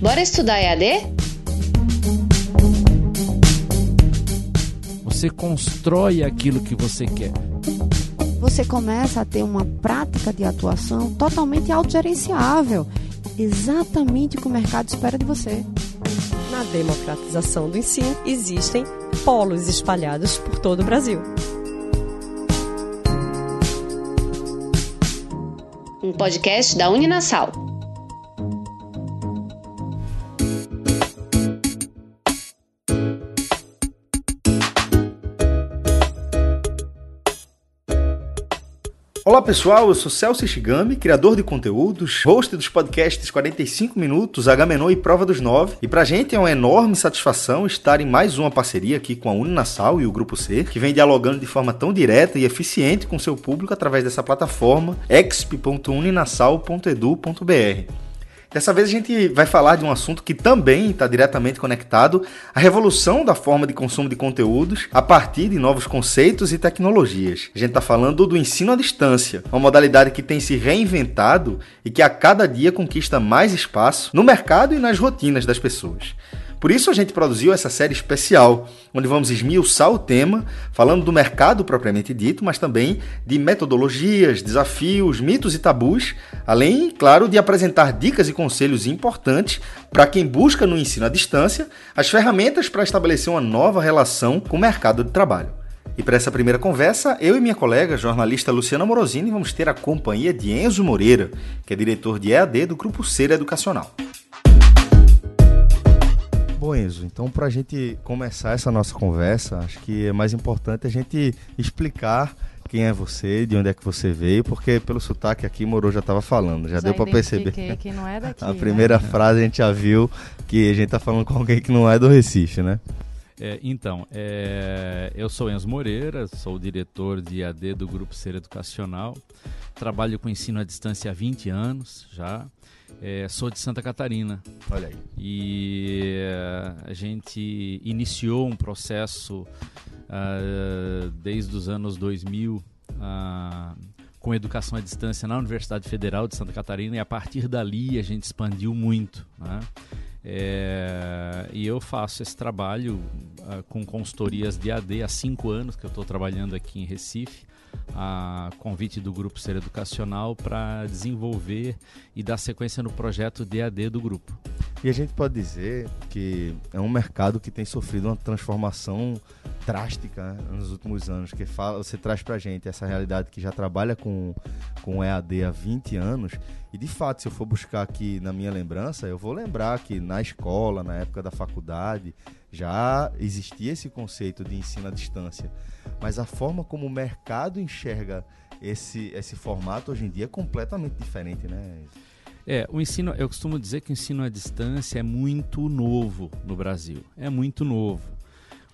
Bora estudar EAD? Você constrói aquilo que você quer. Você começa a ter uma prática de atuação totalmente autogerenciável, exatamente o que o mercado espera de você. Na democratização do ensino, existem polos espalhados por todo o Brasil. Podcast da Uninasal. Olá pessoal, eu sou Celso Shigami, criador de conteúdos, host dos podcasts 45 Minutos, Agamenon e Prova dos Nove. E pra gente é uma enorme satisfação estar em mais uma parceria aqui com a Uninasal e o Grupo C, que vem dialogando de forma tão direta e eficiente com seu público através dessa plataforma exp.uninasal.edu.br. Dessa vez a gente vai falar de um assunto que também está diretamente conectado à revolução da forma de consumo de conteúdos a partir de novos conceitos e tecnologias. A gente está falando do ensino à distância, uma modalidade que tem se reinventado e que a cada dia conquista mais espaço no mercado e nas rotinas das pessoas. Por isso a gente produziu essa série especial, onde vamos esmiuçar o tema, falando do mercado propriamente dito, mas também de metodologias, desafios, mitos e tabus, além, claro, de apresentar dicas e conselhos importantes para quem busca no ensino à distância as ferramentas para estabelecer uma nova relação com o mercado de trabalho. E para essa primeira conversa, eu e minha colega, jornalista Luciana Morosini, vamos ter a companhia de Enzo Moreira, que é diretor de EAD do Grupo Ser Educacional. Bom, Enzo, então para a gente começar essa nossa conversa, acho que é mais importante a gente explicar quem é você, de onde é que você veio, porque pelo sotaque aqui Moro já estava falando, já, já deu para perceber. Que não é daqui, a primeira né? frase a gente já viu que a gente está falando com alguém que não é do Recife, né? É, então, é, eu sou Enzo Moreira, sou diretor de AD do Grupo Ser Educacional, trabalho com ensino à distância há 20 anos já. É, sou de Santa Catarina. Olha aí. E uh, a gente iniciou um processo uh, desde os anos 2000 uh, ah, com educação à distância na Universidade Federal de Santa Catarina e a partir dali a gente expandiu muito. Né? É, e eu faço esse trabalho com consultorias de AD há cinco anos que eu estou trabalhando aqui em Recife a convite do Grupo Ser Educacional para desenvolver e dar sequência no projeto DAD do grupo. E a gente pode dizer que é um mercado que tem sofrido uma transformação drástica né, nos últimos anos, que fala, você traz para a gente essa realidade que já trabalha com, com EAD há 20 anos, e de fato, se eu for buscar aqui na minha lembrança, eu vou lembrar que na escola, na época da faculdade, já existia esse conceito de ensino à distância mas a forma como o mercado enxerga esse, esse formato hoje em dia é completamente diferente, né? É, o ensino, eu costumo dizer que o ensino à distância é muito novo no Brasil. É muito novo.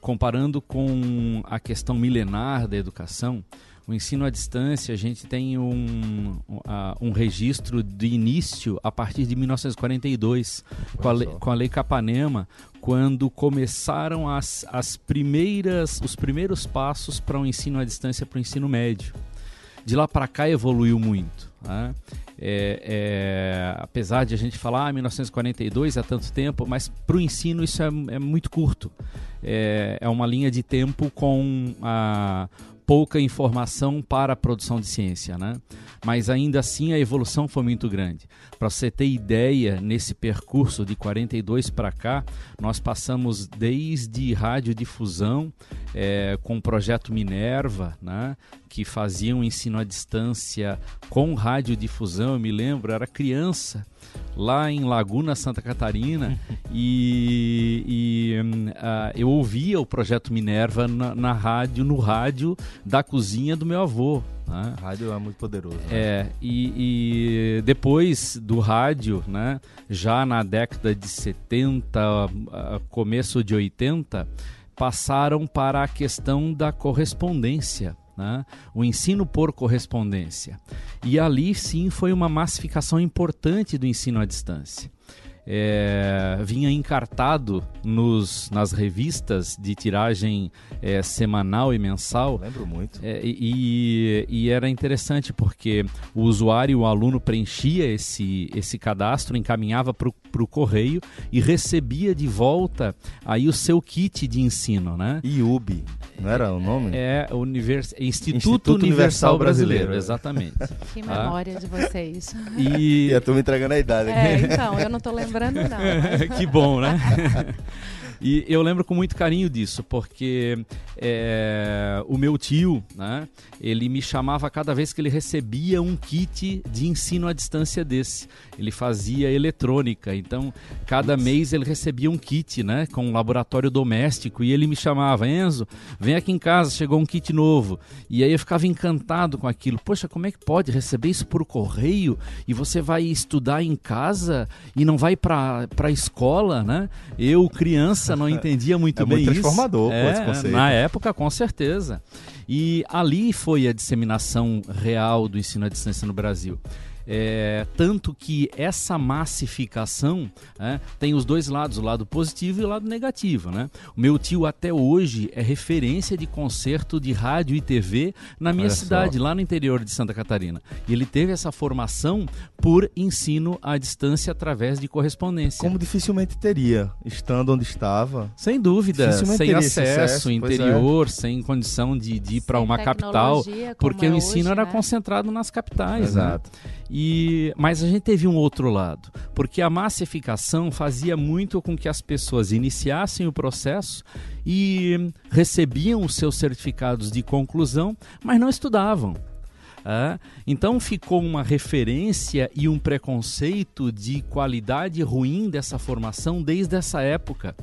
Comparando com a questão milenar da educação, o ensino à distância, a gente tem um, um registro de início a partir de 1942, com a, lei, com a Lei Capanema, quando começaram as, as primeiras, os primeiros passos para o um ensino à distância para o ensino médio. De lá para cá evoluiu muito. Né? É, é, apesar de a gente falar ah, 1942 há tanto tempo, mas para o ensino isso é, é muito curto. É, é, uma linha de tempo com a, pouca informação para a produção de ciência, né? Mas ainda assim a evolução foi muito grande. Para você ter ideia, nesse percurso de 42 para cá, nós passamos desde radiodifusão é, com o projeto Minerva, né? Que fazia um ensino à distância com radiodifusão. Eu me lembro, era criança lá em Laguna, Santa Catarina, e, e uh, eu ouvia o projeto Minerva na, na, rádio, no rádio da cozinha do meu avô. Né? Rádio é muito poderoso. Né? É, e, e, depois do rádio, né, já na década de 70, uh, começo de 80, passaram para a questão da correspondência né? o ensino por correspondência. E ali sim foi uma massificação importante do ensino à distância. É, vinha encartado nos, nas revistas de tiragem é, semanal e mensal. Eu lembro muito. É, e, e, era interessante porque o usuário, o aluno preenchia esse, esse cadastro, encaminhava para o correio e recebia de volta aí o seu kit de ensino, né? IUB, não era o nome? É, Univers... Instituto, Instituto Universal, Universal Brasileiro, Brasileiro, exatamente. Que memória de vocês. E... eu tô me entregando a idade aqui. É, então, eu não tô lembrando não. que bom, né? E eu lembro com muito carinho disso, porque é, o meu tio, né, ele me chamava cada vez que ele recebia um kit de ensino à distância desse. Ele fazia eletrônica, então cada mês ele recebia um kit, né, com um laboratório doméstico e ele me chamava, Enzo, vem aqui em casa, chegou um kit novo. E aí eu ficava encantado com aquilo. Poxa, como é que pode receber isso por correio e você vai estudar em casa e não vai para a escola, né? Eu, criança, não entendia muito é bem muito transformador isso. esse conceito. Na época, com certeza. E ali foi a disseminação real do ensino à distância no Brasil. É, tanto que essa massificação é, tem os dois lados, o lado positivo e o lado negativo. Né? O meu tio até hoje é referência de concerto de rádio e TV na minha Olha cidade, só. lá no interior de Santa Catarina. E ele teve essa formação por ensino à distância através de correspondência. Como dificilmente teria, estando onde estava. Sem dúvida, sem acesso, interior, é. sem condição de, de ir para uma capital, porque o ensino hoje, era né? concentrado nas capitais. Né? Exato. Né? E, mas a gente teve um outro lado, porque a massificação fazia muito com que as pessoas iniciassem o processo e recebiam os seus certificados de conclusão, mas não estudavam. Ah, então ficou uma referência e um preconceito de qualidade ruim dessa formação desde essa época.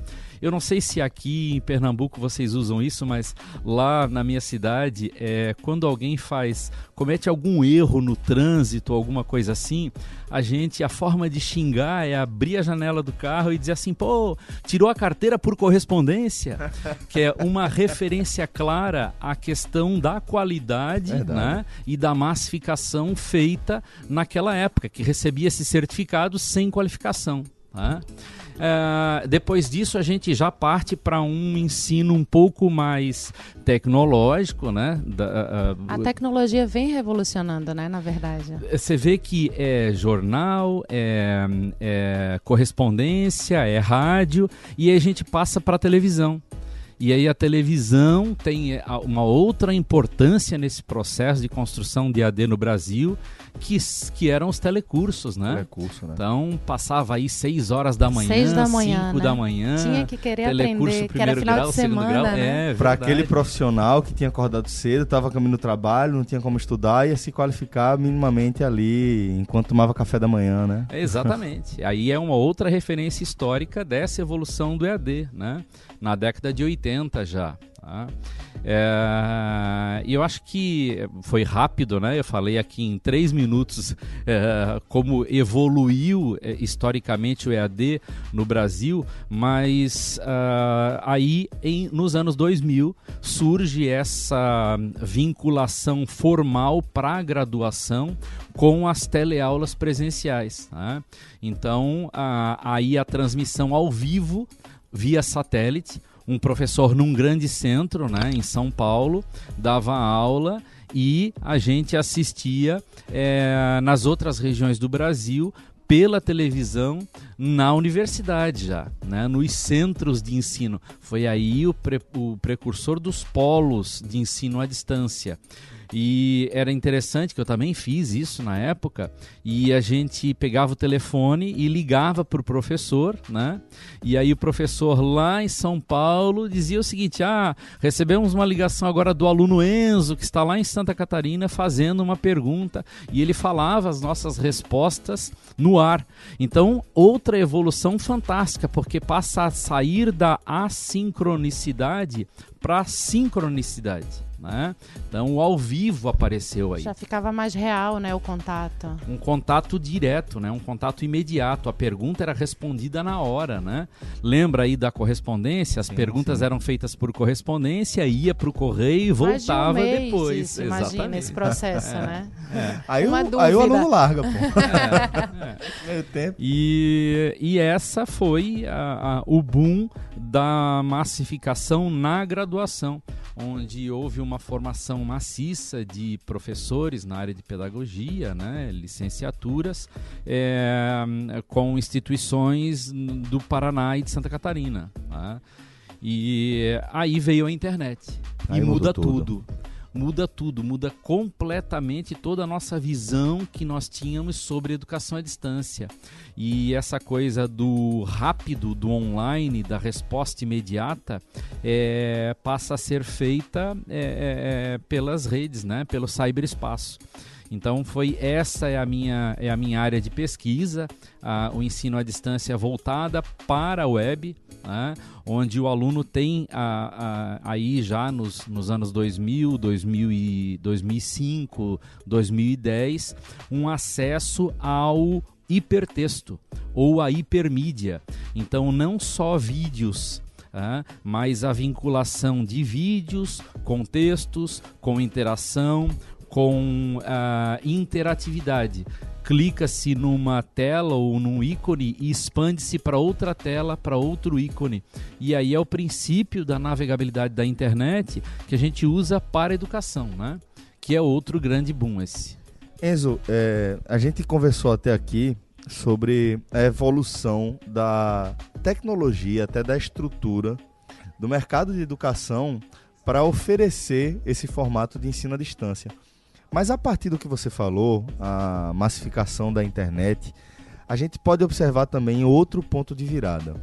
Eu não sei se aqui em Pernambuco vocês usam isso, mas lá na minha cidade, é, quando alguém faz, comete algum erro no trânsito, alguma coisa assim, a gente, a forma de xingar é abrir a janela do carro e dizer assim, pô, tirou a carteira por correspondência, que é uma referência clara à questão da qualidade né, e da massificação feita naquela época, que recebia esse certificado sem qualificação. Né? Uh, depois disso, a gente já parte para um ensino um pouco mais tecnológico, né? Da, uh, a tecnologia vem revolucionando, né? Na verdade. Você vê que é jornal, é, é correspondência, é rádio e aí a gente passa para televisão. E aí a televisão tem uma outra importância nesse processo de construção de AD no Brasil, que, que eram os telecursos, né? Telecurso, né? Então passava aí 6 horas da manhã, 6 da manhã, 5 né? da manhã. Tinha que querer aprender, que era final grau, de semana, grau. Né? É, Para aquele profissional que tinha acordado cedo, estava caminho no trabalho, não tinha como estudar, ia se qualificar minimamente ali enquanto tomava café da manhã, né? Exatamente. aí é uma outra referência histórica dessa evolução do EAD, né? Na década de 80 já. Tá? É, eu acho que foi rápido, né? Eu falei aqui em três minutos é, como evoluiu é, historicamente o EAD no Brasil, mas uh, aí em, nos anos 2000 surge essa vinculação formal para a graduação com as teleaulas presenciais. Né? Então, uh, aí a transmissão ao vivo via satélite um professor num grande centro, né, em São Paulo, dava aula e a gente assistia é, nas outras regiões do Brasil pela televisão na universidade já, né? nos centros de ensino. Foi aí o, pre o precursor dos polos de ensino à distância. E era interessante que eu também fiz isso na época. E a gente pegava o telefone e ligava para o professor, né? E aí o professor lá em São Paulo dizia o seguinte: Ah, recebemos uma ligação agora do aluno Enzo, que está lá em Santa Catarina fazendo uma pergunta. E ele falava as nossas respostas no ar. Então, outra evolução fantástica, porque passa a sair da assincronicidade para a sincronicidade. Né? Então o ao vivo apareceu aí. Já ficava mais real, né, o contato. Um contato direto, né? Um contato imediato. A pergunta era respondida na hora, né? Lembra aí da correspondência? As Sim, perguntas sim. eram feitas por correspondência, ia para o correio e Mais de um voltava mês depois. Isso, imagina esse processo, né? Aí, Uma o, aí o dúvida. aluno larga, pô. É, é. Meio tempo. E, e essa foi a- a- o boom da massificação na graduação, onde houve uma formação maciça de professores na área de pedagogia, né, licenciaturas, é, com instituições do Paraná e de Santa Catarina. né. E aí veio a internet Aí e muda tudo. tudo muda tudo, muda completamente toda a nossa visão que nós tínhamos sobre educação à distância. E essa coisa do rápido, do online, da resposta imediata, é, passa a ser feita é, é, é, pelas redes, né, pelo cyberespaço. Então foi essa é a minha é a minha área de pesquisa, a- o ensino à distância voltada para a web, né, onde o aluno tem a- a- aí já nos, nos anos 2000, 2000 e 2005, 2010, um acesso ao hipertexto ou a hipermídia. Então não só vídeos ah, mas a vinculação de vídeos com textos, com interação, com ah, interatividade. Clica-se numa tela ou num ícone e expande-se para outra tela, para outro ícone. E aí é o princípio da navegabilidade da internet que a gente usa para a educação, né? Que é outro grande boom esse. Enzo, é, a gente conversou até aqui sobre a evolução da tecnologia, até da estrutura do mercado de educação para oferecer esse formato de ensino à distância. Mas a partir do que você falou, a massificação da internet, a gente pode observar também outro ponto de virada,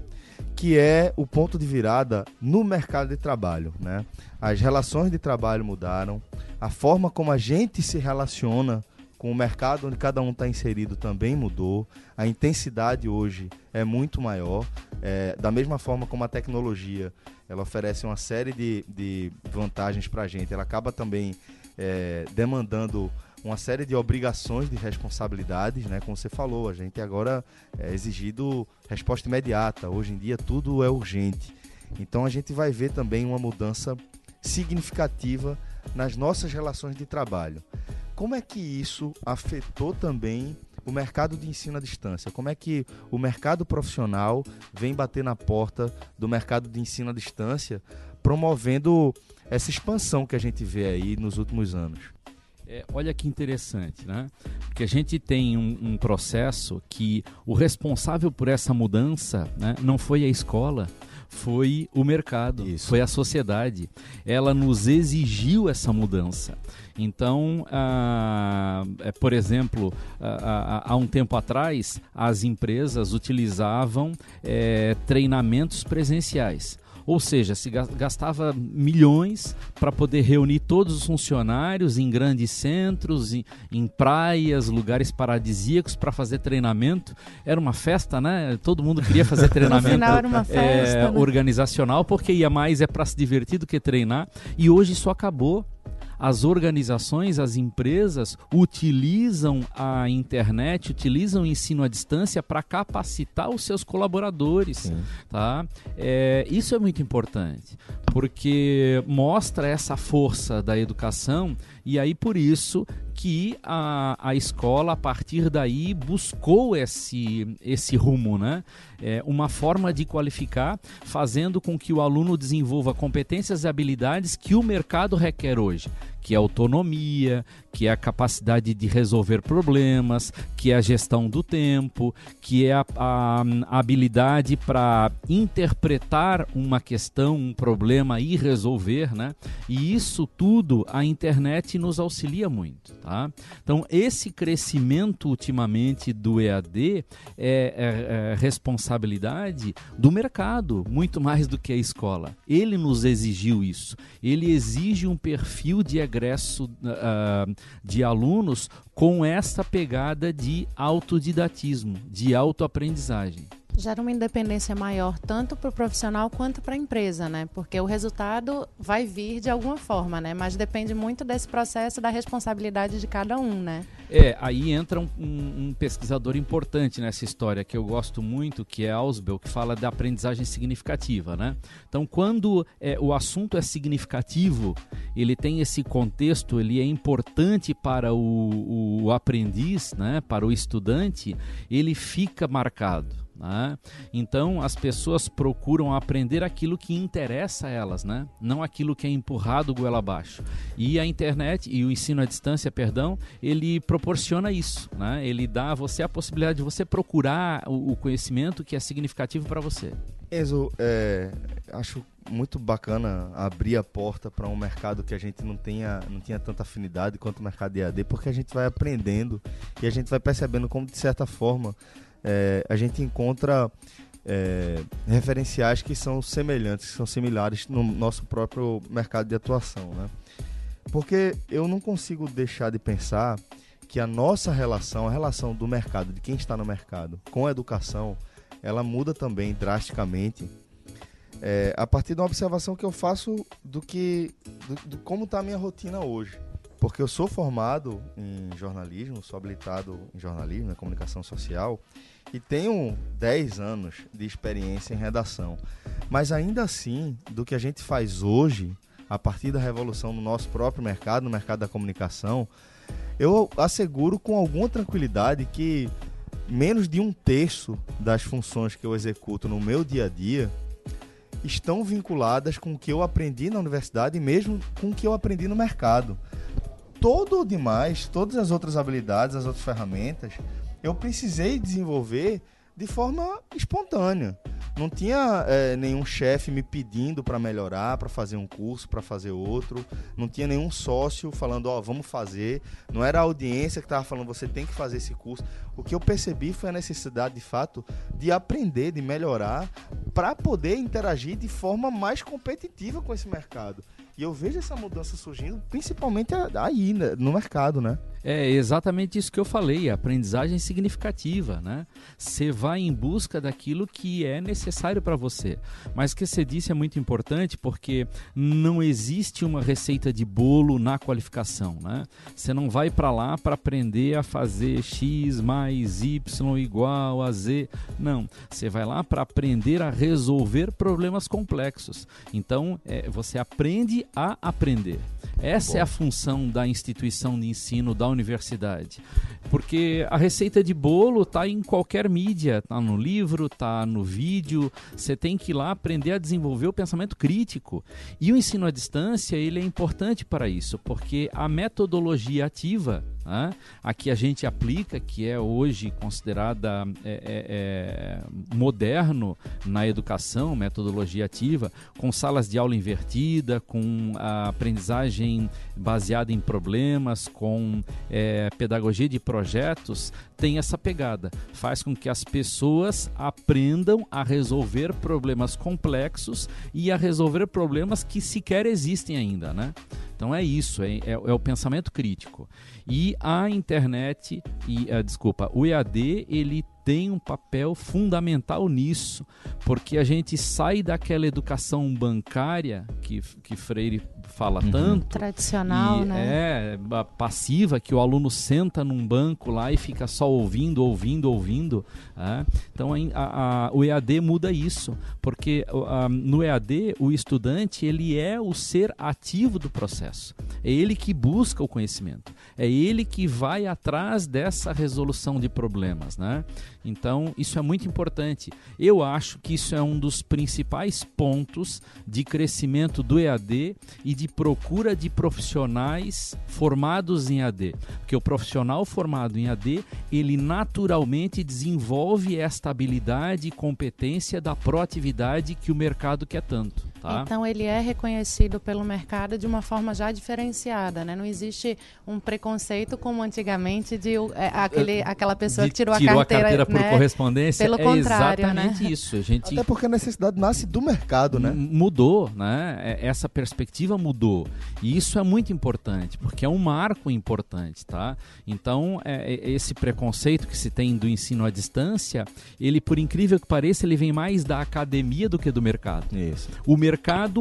que é o ponto de virada no mercado de trabalho. Né? As relações de trabalho mudaram, a forma como a gente se relaciona com o mercado onde cada um está inserido também mudou. A intensidade hoje é muito maior. É, da mesma forma como a tecnologia ela oferece uma série de, de vantagens para a gente, ela acaba também é, demandando uma série de obrigações, de responsabilidades, né? Como você falou, a gente agora é exigido resposta imediata. Hoje em dia tudo é urgente. Então a gente vai ver também uma mudança significativa nas nossas relações de trabalho. Como é que isso afetou também o mercado de ensino à distância? Como é que o mercado profissional vem bater na porta do mercado de ensino à distância, promovendo essa expansão que a gente vê aí nos últimos anos? É, olha que interessante, né? Porque a gente tem um, um processo que o responsável por essa mudança né, não foi a escola, foi o mercado, Isso. foi a sociedade. Ela nos exigiu essa mudança. Então, ah, é, por exemplo, ah, ah, há um tempo atrás, as empresas utilizavam eh, treinamentos presenciais. Ou seja, se ga- gastava milhões para poder reunir todos os funcionários em grandes centros, em, em praias, lugares paradisíacos para fazer treinamento. Era uma festa, né? Todo mundo queria fazer treinamento era uma é, festa, né? organizacional, porque ia mais é para se divertir do que treinar. E hoje isso acabou. As organizações, as empresas utilizam a internet, utilizam o ensino à distância para capacitar os seus colaboradores. Tá? É, isso é muito importante, porque mostra essa força da educação e aí por isso que a, a escola, a partir daí, buscou esse, esse rumo, né? É, uma forma de qualificar, fazendo com que o aluno desenvolva competências e habilidades que o mercado requer hoje, que é autonomia, que é a capacidade de resolver problemas, que é a gestão do tempo, que é a, a- a habilidade para interpretar uma questão, um problema e resolver, né? E isso tudo a internet nos auxilia muito, tá? Então esse crescimento ultimamente do EAD é, é- é responsabilidade do mercado, muito mais do que a escola. Ele nos exigiu isso. Ele exige um perfil de egresso ah, de alunos com essa pegada de autodidatismo, de autoaprendizagem. Gera uma independência maior tanto para o profissional quanto para a empresa, né? Porque o resultado vai vir de alguma forma, né? Mas depende muito desse processo da responsabilidade de cada um, né? É, aí entra um, um, um, pesquisador importante nessa história que eu gosto muito, que é Ausbel, que fala da aprendizagem significativa, né? Então, quando é, o assunto é significativo, ele tem esse contexto, ele é importante para o, o aprendiz, né? Para o estudante, ele fica marcado. Né? Então as pessoas procuram aprender aquilo que interessa a elas, né? não aquilo que é empurrado goela abaixo. E a internet e o ensino à distância, perdão, ele proporciona isso. Né? Ele dá a você a possibilidade de você procurar o, conhecimento que é significativo para você. Enzo, é, acho muito bacana abrir a porta para um mercado que a gente não tenha, não tinha tanta afinidade quanto o mercado de AD, porque a gente vai aprendendo e a gente vai percebendo como, de certa forma, é, a gente encontra é, referenciais que são semelhantes, que são similares no nosso próprio mercado de atuação, né? Porque eu não consigo deixar de pensar que a nossa relação, a relação do mercado, de quem está no mercado, com a educação, ela muda também drasticamente é, a partir de uma observação que eu faço do que, do, do como está a minha rotina hoje. Porque eu sou formado em jornalismo, sou habilitado em jornalismo, na comunicação social, e tenho 10 anos de experiência em redação. Mas ainda assim, do que a gente faz hoje, a partir da revolução no nosso próprio mercado, no mercado da comunicação, eu asseguro com alguma tranquilidade que menos de um terço das funções que eu executo no meu dia a dia estão vinculadas com o que eu aprendi na universidade e mesmo com o que eu aprendi no mercado. Todo o demais, todas as outras habilidades, as outras ferramentas, eu precisei desenvolver de forma espontânea. Não tinha é, nenhum chefe me pedindo para melhorar, para fazer um curso, para fazer outro. Não tinha nenhum sócio falando, ó, oh, vamos fazer. Não era a audiência que estava falando, você tem que fazer esse curso. O que eu percebi foi a necessidade, de fato, de aprender, de melhorar, para poder interagir de forma mais competitiva com esse mercado. Eu vejo essa mudança surgindo, principalmente aí, né, no mercado, né? É exatamente isso que eu falei, aprendizagem significativa, né? Você vai em busca daquilo que é necessário para você. Mas o que você disse é muito importante porque não existe uma receita de bolo na qualificação, né? Você não vai para lá para aprender a fazer x mais y igual a z. Não, você vai lá para aprender a resolver problemas complexos. Então, é, você aprende a aprender. Essa Bom. é a função da instituição de ensino da universidade. Porque a receita de bolo está em qualquer mídia, está no livro, está no vídeo. Você tem que ir lá aprender a desenvolver o pensamento crítico. E o ensino à distância ele é importante para isso, porque a metodologia ativa né? a que a gente aplica, que é hoje considerada é, é, é, moderno na educação, metodologia ativa, com salas de aula invertida, com aprendizagem baseada em problemas, com é, pedagogia de projetos, tem essa pegada. Faz com que as pessoas aprendam a resolver problemas complexos e a resolver problemas que sequer existem ainda, né? Então é isso, é, é, é o pensamento crítico. E a internet, e, uh, desculpa, o EAD, ele tem um papel fundamental nisso, porque a gente sai daquela educação bancária que, que Freire fala uhum. tanto. Tradicional, e, né? É, passiva, que o aluno senta num banco lá e fica só ouvindo, ouvindo, ouvindo. É. Então a, a, o EAD muda isso, porque a, no EAD o estudante ele é o ser ativo do processo. É ele que busca o conhecimento. É ele que vai atrás dessa resolução de problemas, né? Então, isso é muito importante. Eu acho que isso é um dos principais pontos de crescimento do EAD e de procura de profissionais formados em AD. Porque o profissional formado em AD, ele naturalmente desenvolve esta habilidade e competência da proatividade que o mercado quer tanto. Tá? Então ele é reconhecido pelo mercado de uma forma já diferenciada, né? Não existe um preconceito como antigamente de é, aquele, aquela pessoa De- que tirou, tirou a carteira, a carteira por né? correspondência. Pelo é contrário, exatamente né? isso. A gente Até porque a necessidade nasce do mercado, né? Mudou, né? É- Essa perspectiva mudou. E isso é muito importante, porque é um marco importante, tá? Então, é- é- esse preconceito que se tem do ensino à distância, ele, por incrível que pareça, ele vem mais da academia do que do mercado. Isso. O mercado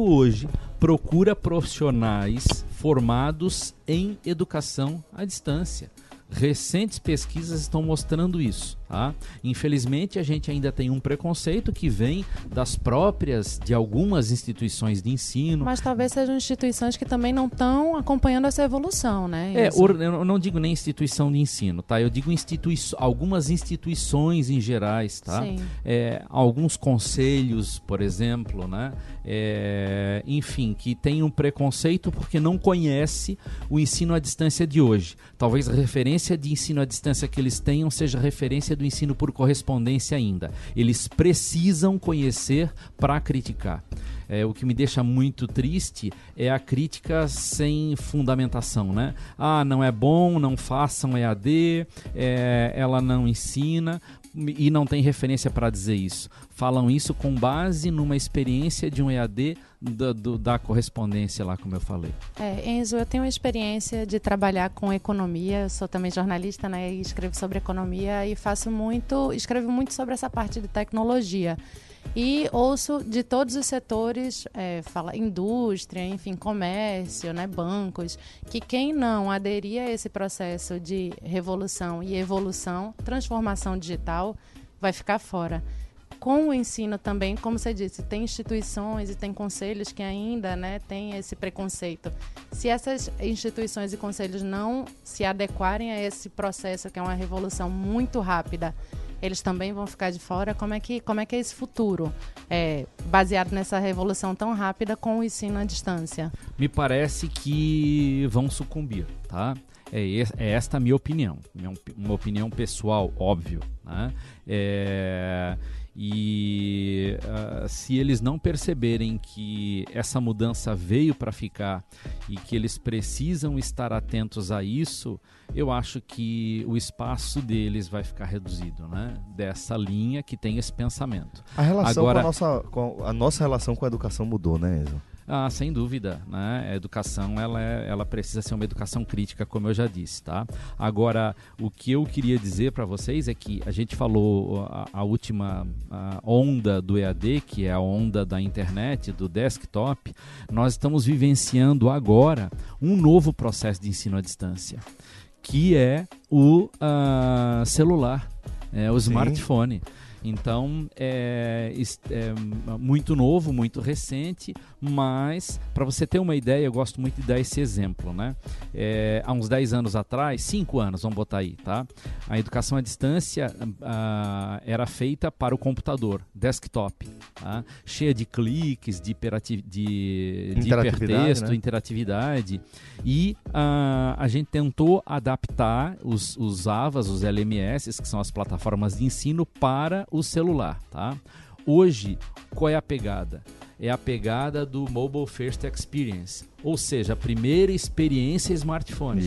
hoje procura profissionais formados em educação à distância. Recentes pesquisas estão mostrando isso. Tá? Infelizmente, a gente ainda tem um preconceito que vem das próprias, de algumas instituições de ensino. Mas talvez sejam instituições que também não estão acompanhando essa evolução, né? É, or- eu não digo nem instituição de ensino, tá? Eu digo institui algumas instituições em gerais, tá? Sim. É, alguns conselhos, por exemplo, né? É, enfim, que tem um preconceito porque não conhece o ensino à distância de hoje. Talvez a referência de ensino à distância que eles tenham seja referência do ensino por correspondência ainda. Eles precisam conhecer para criticar. É, o que me deixa muito triste é a crítica sem fundamentação, né? Ah, não é bom, não façam EAD, é, ela não ensina e não tem referência para dizer isso. Falam isso com base numa experiência de um EAD da, do- da correspondência lá, como eu falei. É, Enzo, eu tenho experiência de trabalhar com economia, eu sou também jornalista, né, e escrevo sobre economia e faço muito, escrevo muito sobre essa parte de tecnologia. E ouço de todos os setores, é, fala indústria, enfim, comércio, né, bancos, que quem não aderir a esse processo de revolução e evolução, transformação digital, vai ficar fora com o ensino também, como você disse, tem instituições e tem conselhos que ainda né, têm esse preconceito. Se essas instituições e conselhos não se adequarem a esse processo, que é uma revolução muito rápida, eles também vão ficar de fora. Como é que, como é, que é esse futuro, é, baseado nessa revolução tão rápida com o ensino à distância? Me parece que vão sucumbir, tá? É, é esta a minha opinião, uma opinião pessoal, óbvio. Né? É, e ah, se eles não perceberem que essa mudança veio para ficar e que eles precisam estar atentos a isso, eu acho que o espaço deles vai ficar reduzido, né? Dessa linha que tem esse pensamento. A relação Agora- com a nossa com a nossa relação com a educação mudou, né, Enzo? Ah, sem dúvida, né? A educação ela, é- ela precisa ser uma educação crítica, como eu já disse, tá? Agora, o que eu queria dizer para vocês é que a gente falou a, a última a onda do EAD, que é a onda da internet, do desktop. Nós estamos vivenciando agora um novo processo de ensino à distância, que é o ah, celular, é o Sim. smartphone. Então é, é muito novo, muito recente, mas para você ter uma ideia, eu gosto muito de dar esse exemplo, né? É, há uns 10 anos atrás, 5 anos, vamos botar aí, tá? A educação à distância ah, era feita para o computador, desktop, tá? cheia de cliques, de, hiperati- de, de Interatividade, hipertexto, né? interatividade. E ah, a gente tentou adaptar os, os AVAs, os LMS, que são as plataformas de ensino, para o celular. Tá? Hoje, qual é a pegada? É a pegada do Mobile First Experience, ou seja, a primeira experiência smartphone.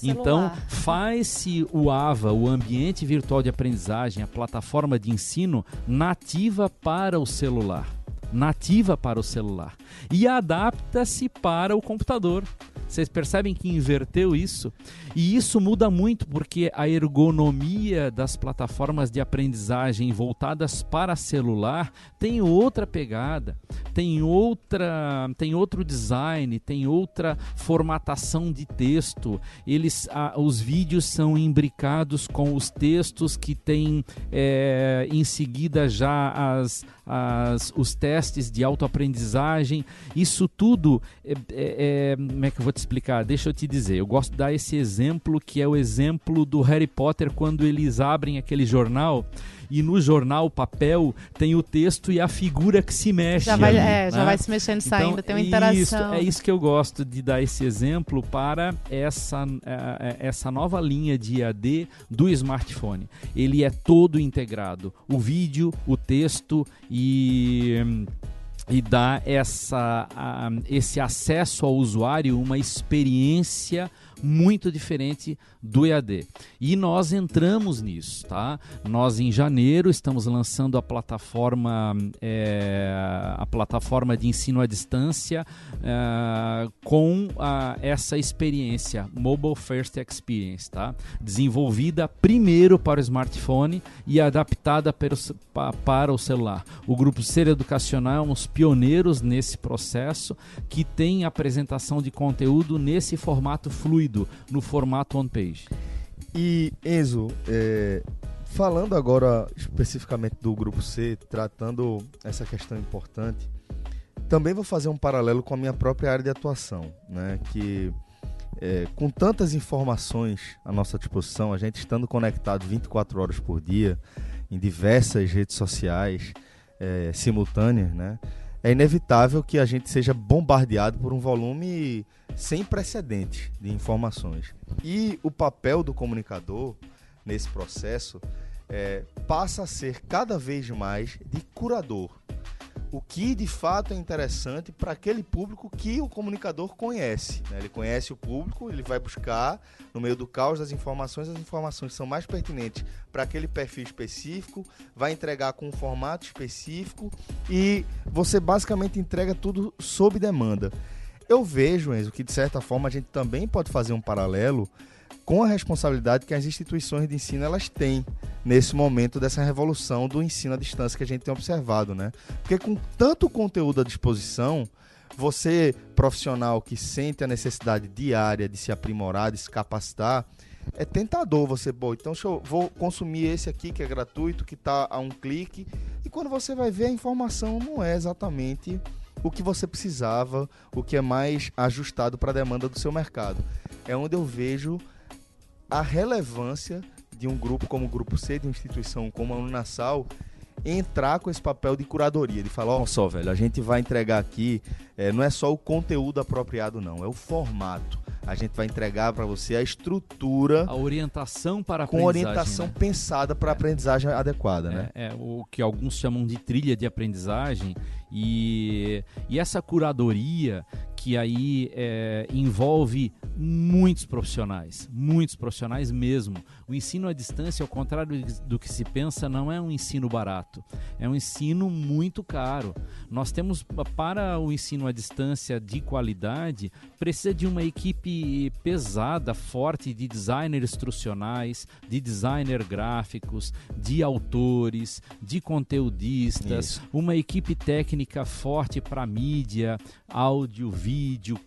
Então, faz-se o AVA, o Ambiente Virtual de Aprendizagem, a plataforma de ensino, nativa para o celular. Nativa para o celular. E adapta-se para o computador. Vocês percebem que inverteu isso? E isso muda muito porque a ergonomia das plataformas de aprendizagem voltadas para celular tem outra pegada, tem outra, tem outro design, tem outra formatação de texto. Eles, os vídeos são imbricados com os textos que tem é, em seguida já as, as, os testes de autoaprendizagem. Isso tudo, é, é, é, como é que eu vou te explicar? Deixa eu te dizer. Eu gosto de dar esse exemplo que é o exemplo do Harry Potter quando eles abrem aquele jornal e no jornal, papel, tem o texto e a figura que se mexe. Já vai, ali, é, já né? vai se mexendo, saindo, Então, tem uma Isso, interação. é isso que eu gosto de dar esse exemplo para essa, eh, eh, essa nova linha de AD do smartphone. Ele é todo integrado. O vídeo, o texto e. e dá essa, a, esse acesso ao usuário, uma experiência muito diferente do EAD. E nós entramos nisso, tá? Nós em janeiro estamos lançando a plataforma é, a plataforma de ensino à distância é, com a, essa experiência Mobile First Experience, tá? Desenvolvida primeiro para o smartphone e adaptada para o, para o celular. O grupo Ser Educacional é um dos pioneiros nesse processo que tem apresentação de conteúdo nesse formato fluido, no formato on-page. E Enzo, é, falando agora especificamente do grupo C, tratando essa questão importante, também vou fazer um paralelo com a minha própria área de atuação, né? Que é, com tantas informações à nossa disposição, a gente estando conectado 24 horas por dia em diversas redes sociais é, simultâneas, né? É inevitável que a gente seja bombardeado por um volume sem precedentes de informações. E o papel do comunicador nesse processo é, passa a ser cada vez mais de curador. O que de fato é interessante para aquele público que o comunicador conhece. Né? Ele conhece o público, ele vai buscar, no meio do caos das informações, as informações são mais pertinentes para aquele perfil específico, vai entregar com um formato específico e você basicamente entrega tudo sob demanda. Eu vejo, Enzo, que de certa forma a gente também pode fazer um paralelo com a responsabilidade que as instituições de ensino elas têm nesse momento dessa revolução do ensino à distância que a gente tem observado, né? Porque com tanto conteúdo à disposição, você profissional que sente a necessidade diária de se aprimorar, de se capacitar, é tentador você, bom, então eu, vou consumir esse aqui que é gratuito, que está a um clique, e quando você vai ver a informação não é exatamente o que você precisava, o que é mais ajustado para a demanda do seu mercado. É onde eu vejo a relevância de um grupo como o Grupo C, de uma instituição como a Unasal, entrar com esse papel de curadoria, de falar, ó oh, só, velho, a gente vai entregar aqui, é, não é só o conteúdo apropriado, não, é o formato. A gente vai entregar para você a estrutura. A orientação para a Com orientação né? pensada para a é. aprendizagem adequada, é, né? É, o que alguns chamam de trilha de aprendizagem. E, e essa curadoria que aí é, envolve muitos profissionais, muitos profissionais mesmo. O ensino à distância, ao contrário do que se pensa, não é um ensino barato, é um ensino muito caro. Nós temos, para o ensino à distância de qualidade, precisa de uma equipe pesada, forte de designers instrucionais, de designer gráficos, de autores, de conteudistas, Isso. uma equipe técnica forte para mídia, áudio, vídeo,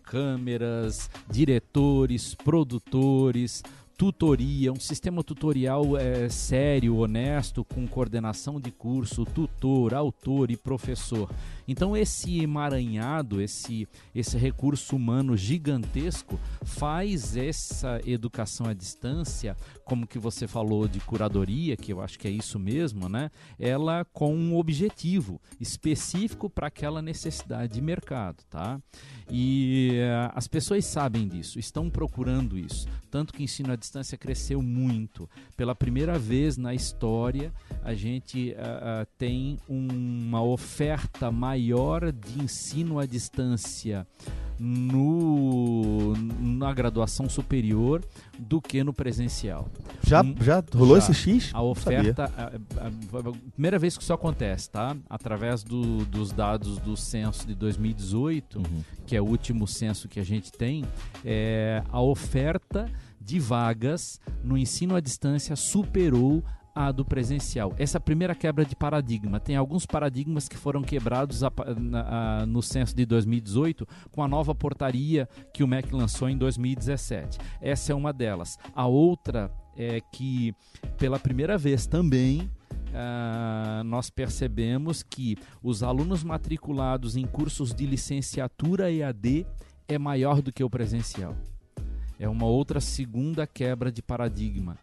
câmeras, diretores, produtores, tutoria, um sistema tutorial é, sério, honesto, com coordenação de curso, tutor, autor e professor. Então esse emaranhado, esse, esse recurso humano gigantesco faz essa educação à distância, como que você falou de curadoria, que eu acho que é isso mesmo, né? Ela com um objetivo específico para aquela necessidade de mercado, tá? E uh, as pessoas sabem disso, estão procurando isso. Tanto que ensino à distância cresceu muito. Pela primeira vez na história, a gente uh, uh, tem uma oferta maior de ensino à distância no, na graduação superior do que no presencial. Já, um, já rolou já. esse X? A oferta, a, a, a, primeira vez que isso acontece, tá? Através do, dos dados do censo de 2018, uhum. que é o último censo que a gente tem, é, a oferta de vagas no ensino à distância superou a do presencial. Essa primeira quebra de paradigma. Tem alguns paradigmas que foram quebrados a, a, a, no censo de 2018 com a nova portaria que o MEC lançou em 2017. Essa é uma delas. A outra é que, pela primeira vez também, Uh, nós percebemos que os alunos matriculados em cursos de licenciatura EAD é maior do que o presencial. É uma outra segunda quebra de paradigma.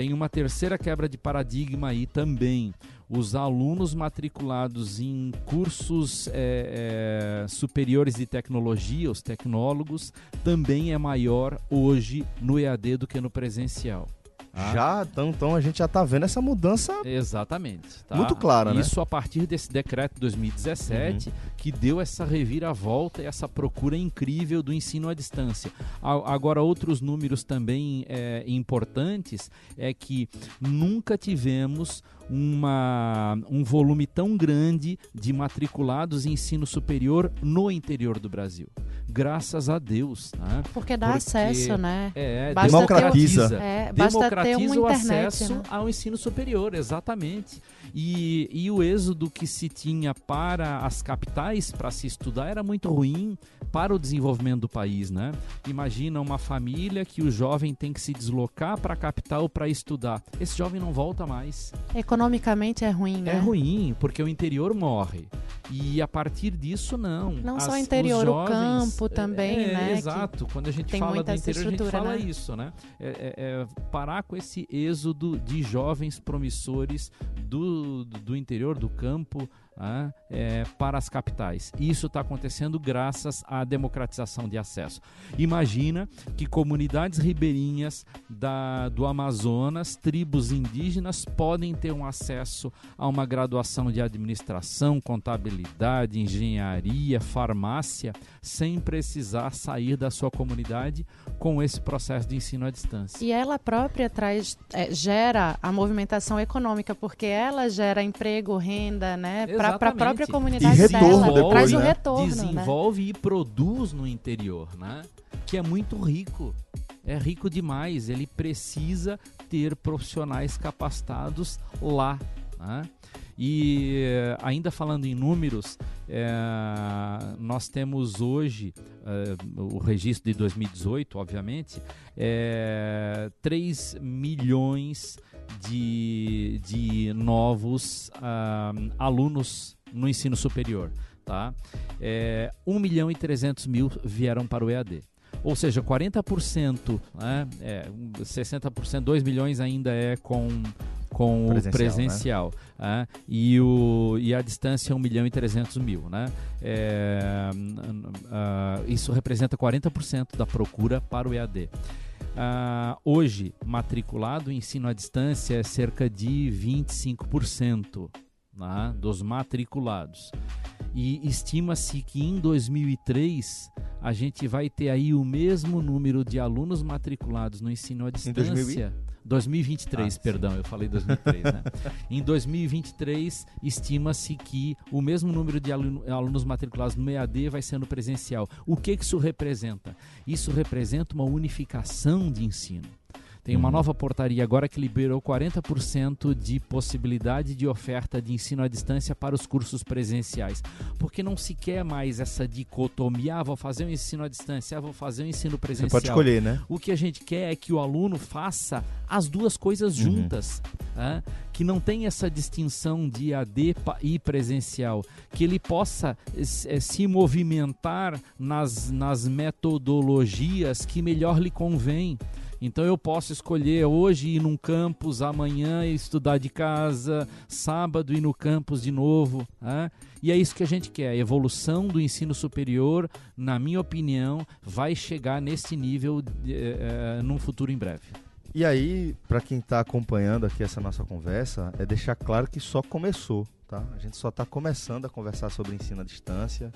Tem uma terceira quebra de paradigma aí também. Os alunos matriculados em cursos é, é, superiores de tecnologia, os tecnólogos, também é maior hoje no EAD do que no presencial. Ah. Já, então, então a gente já está vendo essa mudança. Exatamente. Tá? Muito clara, Isso né? a partir desse decreto de 2017, uhum. que deu essa reviravolta e essa procura incrível do ensino à distância. Agora, outros números também é, importantes é que nunca tivemos uma, um volume tão grande de matriculados em ensino superior no interior do Brasil. Graças a Deus. Né? Porque dá Porque, acesso, né? É, democratiza. Ter, é, basta democratiza uma o internet, acesso né? ao ensino superior, exatamente. E, e o êxodo que se tinha para as capitais para se estudar era muito ruim para o desenvolvimento do país, né? Imagina uma família que o jovem tem que se deslocar para a capital para estudar. Esse jovem não volta mais. Economicamente é ruim, né? É ruim, porque o interior morre. E a partir disso, não. Não As, só o interior, jovens, o campo também, é, né? Exato. Quando a gente fala do interior, a gente fala né? isso, né? É, é, é, parar com esse êxodo de jovens promissores do, do interior, do campo, é, para as capitais. Isso está acontecendo graças à democratização de acesso. Imagina que comunidades ribeirinhas da, do Amazonas, tribos indígenas, podem ter um acesso a uma graduação de administração, contabilidade, engenharia, farmácia, sem precisar sair da sua comunidade com esse processo de ensino à distância. E ela própria traz, é, gera a movimentação econômica, porque ela gera emprego, renda, né? A própria comunidade e retorno dela. traz o né? retorno. Né? Desenvolve né? e produz no interior, né? Que é muito rico. É rico demais. Ele precisa ter profissionais capacitados lá. Né? E ainda falando em números, é, nós temos hoje é, o registro de 2018, obviamente, é, 3 milhões de, de novos uh, alunos no ensino superior. Tá? É, 1 milhão e 300 mil vieram para o EAD. Ou seja, 40%, né, é, 60%, 2 milhões ainda é com, com presencial, o presencial. Né? É, e, o, e a distância é 1 milhão e 300 mil. Né? É, uh, isso representa 40% da procura para o EAD. Uh, hoje, matriculado, ensino à distância é cerca de 25% né, dos matriculados. E estima-se que em 2003 a gente vai ter aí o mesmo número de alunos matriculados no ensino à distância. 2023, ah, perdão, sim. eu falei 2003, né? em 2023, estima-se que o mesmo número de alunos matriculados no EAD vai ser no presencial. O que, que isso representa? Isso representa uma unificação de ensino. Tem uma uhum. nova portaria agora que liberou 40% de possibilidade de oferta de ensino à distância para os cursos presenciais. Porque não se quer mais essa dicotomia, ah, vou fazer um ensino à distância, ah, vou fazer um ensino presencial. Você pode escolher, né? O que a gente quer é que o aluno faça as duas coisas uhum. juntas. Uhum. que não tem essa distinção de AD e presencial, que ele possa eh, se movimentar nas, nas metodologias que melhor lhe convém. Então eu posso escolher hoje ir num campus, amanhã estudar de casa, sábado ir no campus de novo. Né? E é isso que a gente quer. A evolução do ensino superior, na minha opinião, vai chegar nesse nível é, num futuro em breve. E aí, para quem está acompanhando aqui essa nossa conversa, é deixar claro que só começou, tá? A gente só está começando a conversar sobre ensino à distância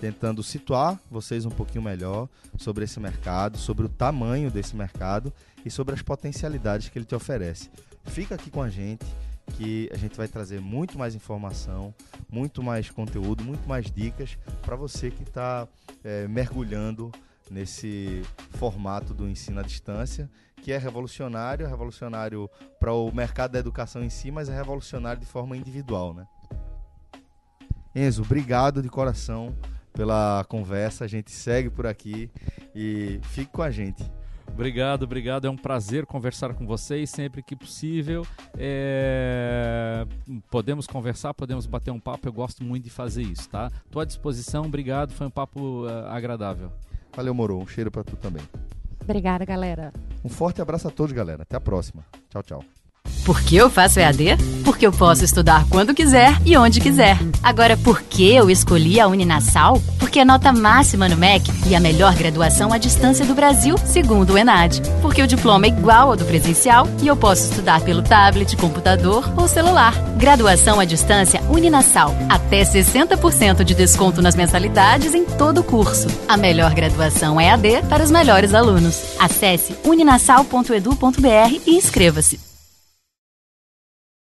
tentando situar vocês um pouquinho melhor sobre esse mercado, sobre o tamanho desse mercado e sobre as potencialidades que ele te oferece. Fica aqui com a gente que a gente vai trazer muito mais informação, muito mais conteúdo, muito mais dicas para você que está é, mergulhando nesse formato do ensino à distância, que é revolucionário, é revolucionário para o mercado da educação em si, mas é revolucionário de forma individual, né? Enzo, obrigado de coração pela conversa. A gente segue por aqui e fique com a gente. Obrigado, obrigado. É um prazer conversar com vocês sempre que possível. É... Podemos conversar, podemos bater um papo. Eu gosto muito de fazer isso, tá? Estou à disposição. Obrigado. Foi um papo uh, agradável. Valeu, Moro. Um cheiro para tu também. Obrigada, galera. Um forte abraço a todos, galera. Até a próxima. Tchau, tchau. Por que eu faço EAD? Porque eu posso estudar quando quiser e onde quiser. Agora, por que eu escolhi a Uninasal? Porque é nota máxima no MEC e a melhor graduação à distância do Brasil, segundo o ENAD. Porque o diploma é igual ao do presencial e eu posso estudar pelo tablet, computador ou celular. Graduação à distância Uninasal. Até 60% de desconto nas mensalidades em todo o curso. A melhor graduação EAD para os melhores alunos. Acesse uninasal.edu.br e inscreva-se.